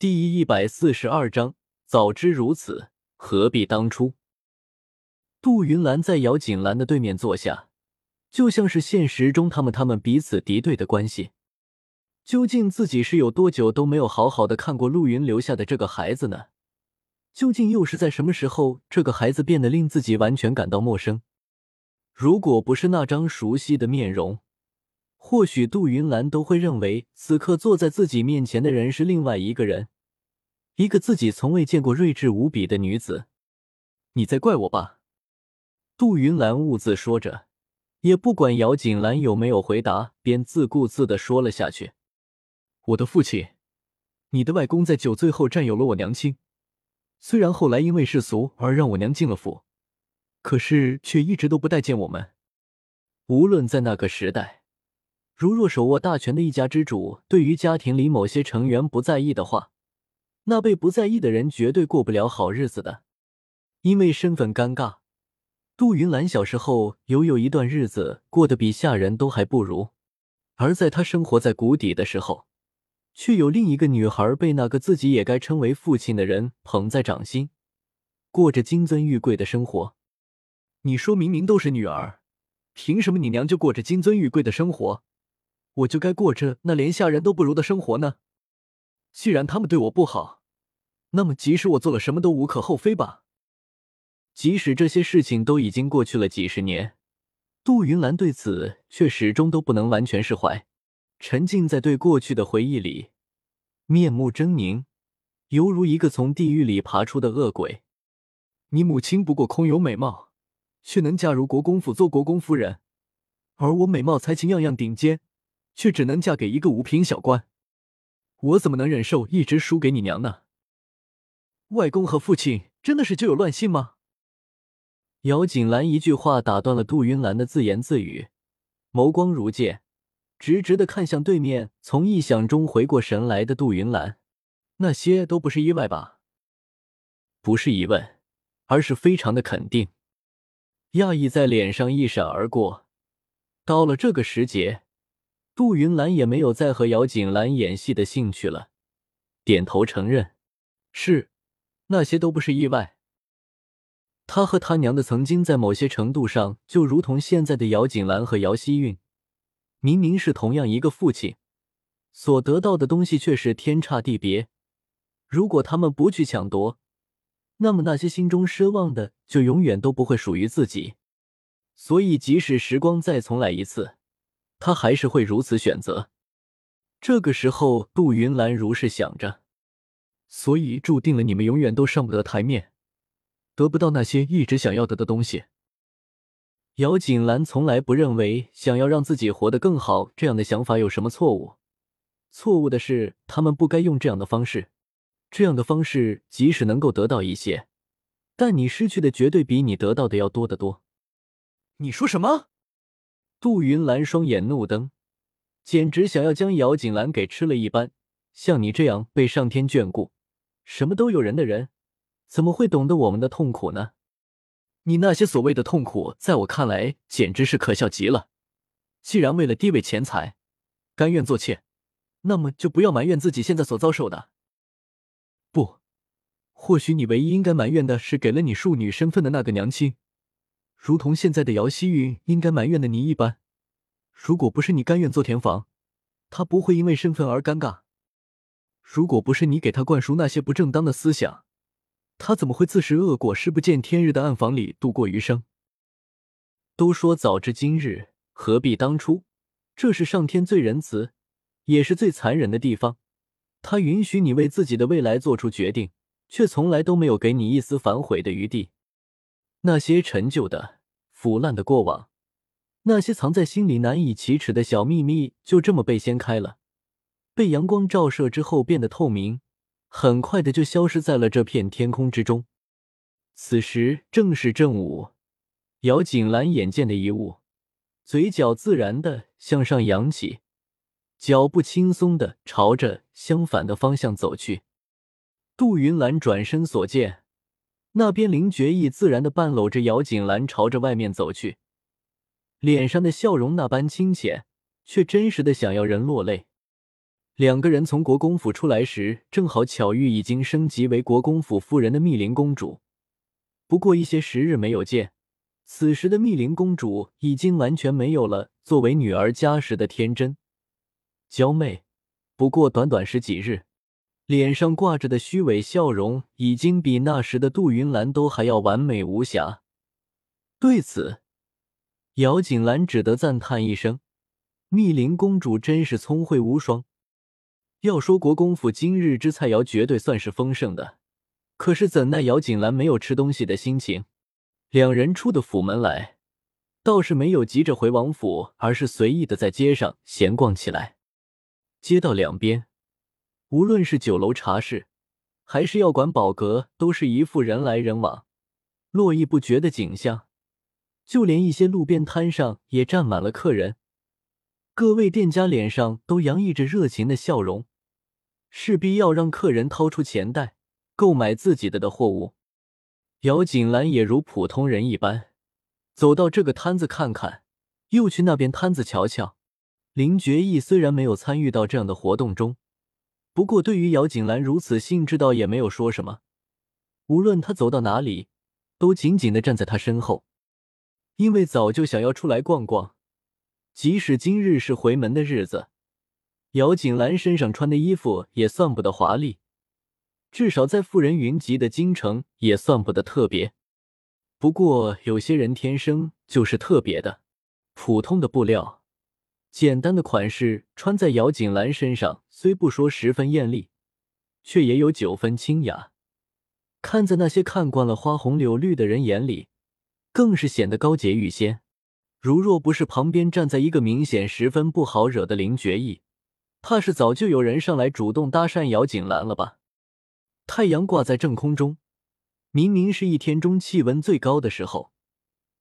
第一百四十二章，早知如此，何必当初？杜云兰在姚锦兰的对面坐下，就像是现实中他们他们彼此敌对的关系。究竟自己是有多久都没有好好的看过陆云留下的这个孩子呢？究竟又是在什么时候，这个孩子变得令自己完全感到陌生？如果不是那张熟悉的面容，或许杜云兰都会认为，此刻坐在自己面前的人是另外一个人，一个自己从未见过、睿智无比的女子。你在怪我吧？杜云兰兀自说着，也不管姚锦兰有没有回答，便自顾自的说了下去：“我的父亲，你的外公在酒醉后占有了我娘亲，虽然后来因为世俗而让我娘进了府，可是却一直都不待见我们。无论在那个时代。”如若手握大权的一家之主对于家庭里某些成员不在意的话，那被不在意的人绝对过不了好日子的。因为身份尴尬，杜云兰小时候有有一段日子过得比下人都还不如。而在她生活在谷底的时候，却有另一个女孩被那个自己也该称为父亲的人捧在掌心，过着金尊玉贵的生活。你说明明都是女儿，凭什么你娘就过着金尊玉贵的生活？我就该过着那连下人都不如的生活呢？既然他们对我不好，那么即使我做了什么都无可厚非吧。即使这些事情都已经过去了几十年，杜云兰对此却始终都不能完全释怀，沉浸在对过去的回忆里，面目狰狞，犹如一个从地狱里爬出的恶鬼。你母亲不过空有美貌，却能嫁入国公府做国公夫人，而我美貌才情样样顶尖。却只能嫁给一个五品小官，我怎么能忍受一直输给你娘呢？外公和父亲真的是就有乱性吗？姚锦兰一句话打断了杜云兰的自言自语，眸光如剑，直直的看向对面从臆想中回过神来的杜云兰。那些都不是意外吧？不是疑问，而是非常的肯定。讶异在脸上一闪而过。到了这个时节。杜云兰也没有再和姚锦兰演戏的兴趣了，点头承认：“是，那些都不是意外。他和他娘的曾经在某些程度上就如同现在的姚锦兰和姚希韵，明明是同样一个父亲，所得到的东西却是天差地别。如果他们不去抢夺，那么那些心中奢望的就永远都不会属于自己。所以，即使时光再重来一次。”他还是会如此选择。这个时候，杜云兰如是想着，所以注定了你们永远都上不得台面，得不到那些一直想要得的东西。姚锦兰从来不认为想要让自己活得更好这样的想法有什么错误，错误的是他们不该用这样的方式。这样的方式即使能够得到一些，但你失去的绝对比你得到的要多得多。你说什么？杜云兰双眼怒瞪，简直想要将姚锦兰给吃了一般。像你这样被上天眷顾、什么都有人的人，怎么会懂得我们的痛苦呢？你那些所谓的痛苦，在我看来简直是可笑极了。既然为了地位钱财，甘愿做妾，那么就不要埋怨自己现在所遭受的。不，或许你唯一应该埋怨的是给了你庶女身份的那个娘亲。如同现在的姚希云应该埋怨的你一般，如果不是你甘愿做田房，他不会因为身份而尴尬；如果不是你给他灌输那些不正当的思想，他怎么会自食恶果，尸不见天日的暗房里度过余生？都说早知今日，何必当初？这是上天最仁慈，也是最残忍的地方。他允许你为自己的未来做出决定，却从来都没有给你一丝反悔的余地。那些陈旧的、腐烂的过往，那些藏在心里难以启齿的小秘密，就这么被掀开了，被阳光照射之后变得透明，很快的就消失在了这片天空之中。此时正是正午，姚锦兰眼见的一物，嘴角自然的向上扬起，脚步轻松的朝着相反的方向走去。杜云兰转身所见。那边，林觉意自然的半搂着姚锦兰朝着外面走去，脸上的笑容那般清浅，却真实的想要人落泪。两个人从国公府出来时，正好巧遇已经升级为国公府夫人的密林公主。不过一些时日没有见，此时的密林公主已经完全没有了作为女儿家时的天真娇媚。不过短短十几日，脸上挂着的虚伪笑容，已经比那时的杜云兰都还要完美无瑕。对此，姚锦兰只得赞叹一声：“密林公主真是聪慧无双。”要说国公府今日之菜肴绝对算是丰盛的，可是怎奈姚锦兰没有吃东西的心情。两人出的府门来，倒是没有急着回王府，而是随意的在街上闲逛起来。街道两边，无论是酒楼茶室，还是药馆宝阁，都是一副人来人往、络绎不绝的景象。就连一些路边摊上也站满了客人，各位店家脸上都洋溢着热情的笑容。势必要让客人掏出钱袋购买自己的的货物。姚锦兰也如普通人一般，走到这个摊子看看，又去那边摊子瞧瞧。林觉义虽然没有参与到这样的活动中，不过对于姚锦兰如此兴致，倒也没有说什么。无论他走到哪里，都紧紧的站在他身后，因为早就想要出来逛逛。即使今日是回门的日子。姚锦兰身上穿的衣服也算不得华丽，至少在富人云集的京城也算不得特别。不过有些人天生就是特别的，普通的布料、简单的款式穿在姚锦兰身上，虽不说十分艳丽，却也有九分清雅。看在那些看惯了花红柳绿的人眼里，更是显得高洁欲仙。如若不是旁边站在一个明显十分不好惹的林觉意。怕是早就有人上来主动搭讪姚锦兰了吧？太阳挂在正空中，明明是一天中气温最高的时候，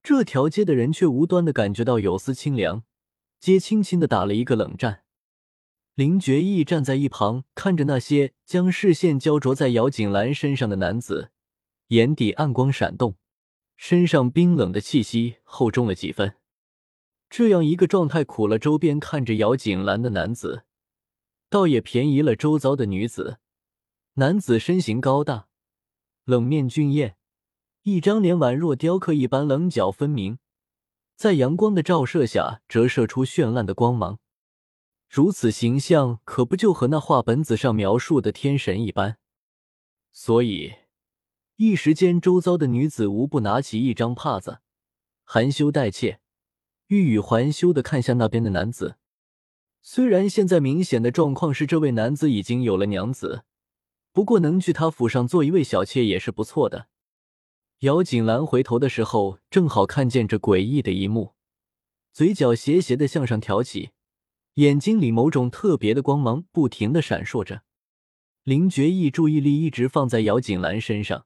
这条街的人却无端的感觉到有丝清凉，皆轻轻的打了一个冷战。林觉义站在一旁，看着那些将视线焦灼在姚锦兰身上的男子，眼底暗光闪动，身上冰冷的气息厚重了几分。这样一个状态，苦了周边看着姚锦兰的男子。倒也便宜了周遭的女子。男子身形高大，冷面俊艳，一张脸宛若雕刻一般棱角分明，在阳光的照射下折射出绚烂的光芒。如此形象，可不就和那画本子上描述的天神一般？所以一时间，周遭的女子无不拿起一张帕子，含羞带怯、欲语还休的看向那边的男子。虽然现在明显的状况是这位男子已经有了娘子，不过能去他府上做一位小妾也是不错的。姚锦兰回头的时候，正好看见这诡异的一幕，嘴角斜斜的向上挑起，眼睛里某种特别的光芒不停的闪烁着。林觉意注意力一直放在姚锦兰身上，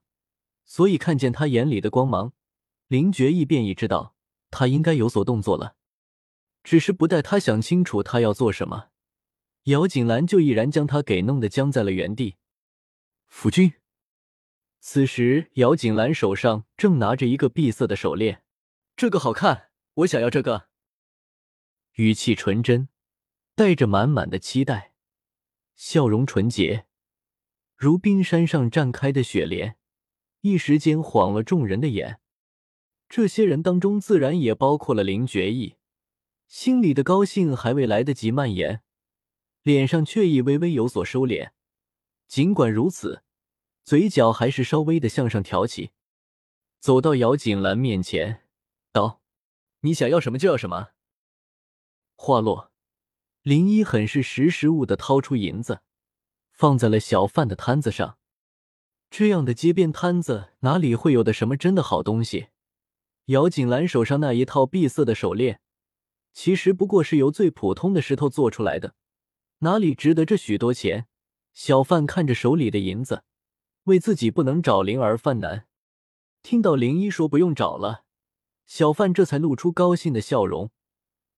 所以看见他眼里的光芒，林觉意便已知道他应该有所动作了。只是不待他想清楚他要做什么，姚锦兰就毅然将他给弄得僵在了原地。夫君，此时姚锦兰手上正拿着一个碧色的手链，这个好看，我想要这个。语气纯真，带着满满的期待，笑容纯洁，如冰山上绽开的雪莲，一时间晃了众人的眼。这些人当中，自然也包括了林觉意。心里的高兴还未来得及蔓延，脸上却已微微有所收敛。尽管如此，嘴角还是稍微的向上挑起，走到姚锦兰面前，道：“你想要什么就要什么。”话落，林一很是识时务的掏出银子，放在了小贩的摊子上。这样的街边摊子哪里会有的什么真的好东西？姚锦兰手上那一套碧色的手链。其实不过是由最普通的石头做出来的，哪里值得这许多钱？小贩看着手里的银子，为自己不能找零而犯难。听到林一说不用找了，小贩这才露出高兴的笑容，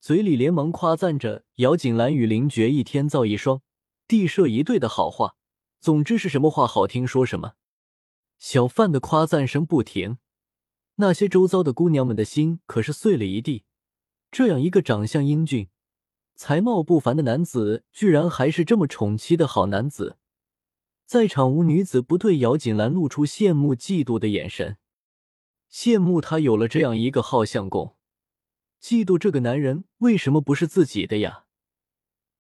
嘴里连忙夸赞着姚锦兰与林觉一天造一双，地设一对的好话。总之是什么话好听说什么。小贩的夸赞声不停，那些周遭的姑娘们的心可是碎了一地。这样一个长相英俊、才貌不凡的男子，居然还是这么宠妻的好男子。在场无女子不对姚锦兰露出羡慕、嫉妒的眼神，羡慕他有了这样一个好相公，嫉妒这个男人为什么不是自己的呀？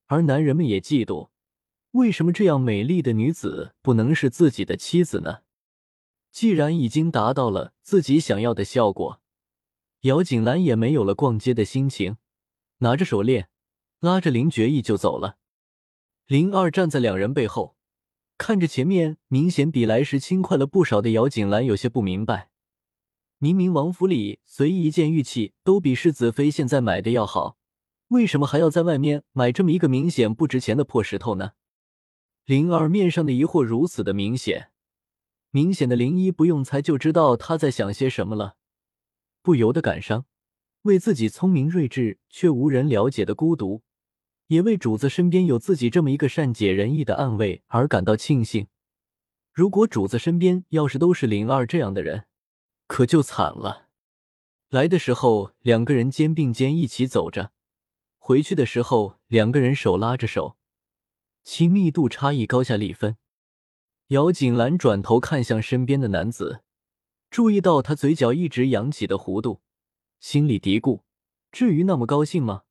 而男人们也嫉妒，为什么这样美丽的女子不能是自己的妻子呢？既然已经达到了自己想要的效果，姚锦兰也没有了逛街的心情，拿着手链，拉着林觉意就走了。林二站在两人背后，看着前面明显比来时轻快了不少的姚锦兰，有些不明白：明明王府里随意一件玉器都比世子妃现在买的要好，为什么还要在外面买这么一个明显不值钱的破石头呢？林二面上的疑惑如此的明显。明显的林一不用猜就知道他在想些什么了，不由得感伤，为自己聪明睿智却无人了解的孤独，也为主子身边有自己这么一个善解人意的暗卫而感到庆幸。如果主子身边要是都是灵儿这样的人，可就惨了。来的时候两个人肩并肩一起走着，回去的时候两个人手拉着手，亲密度差异高下立分。姚锦兰转头看向身边的男子，注意到他嘴角一直扬起的弧度，心里嘀咕：至于那么高兴吗？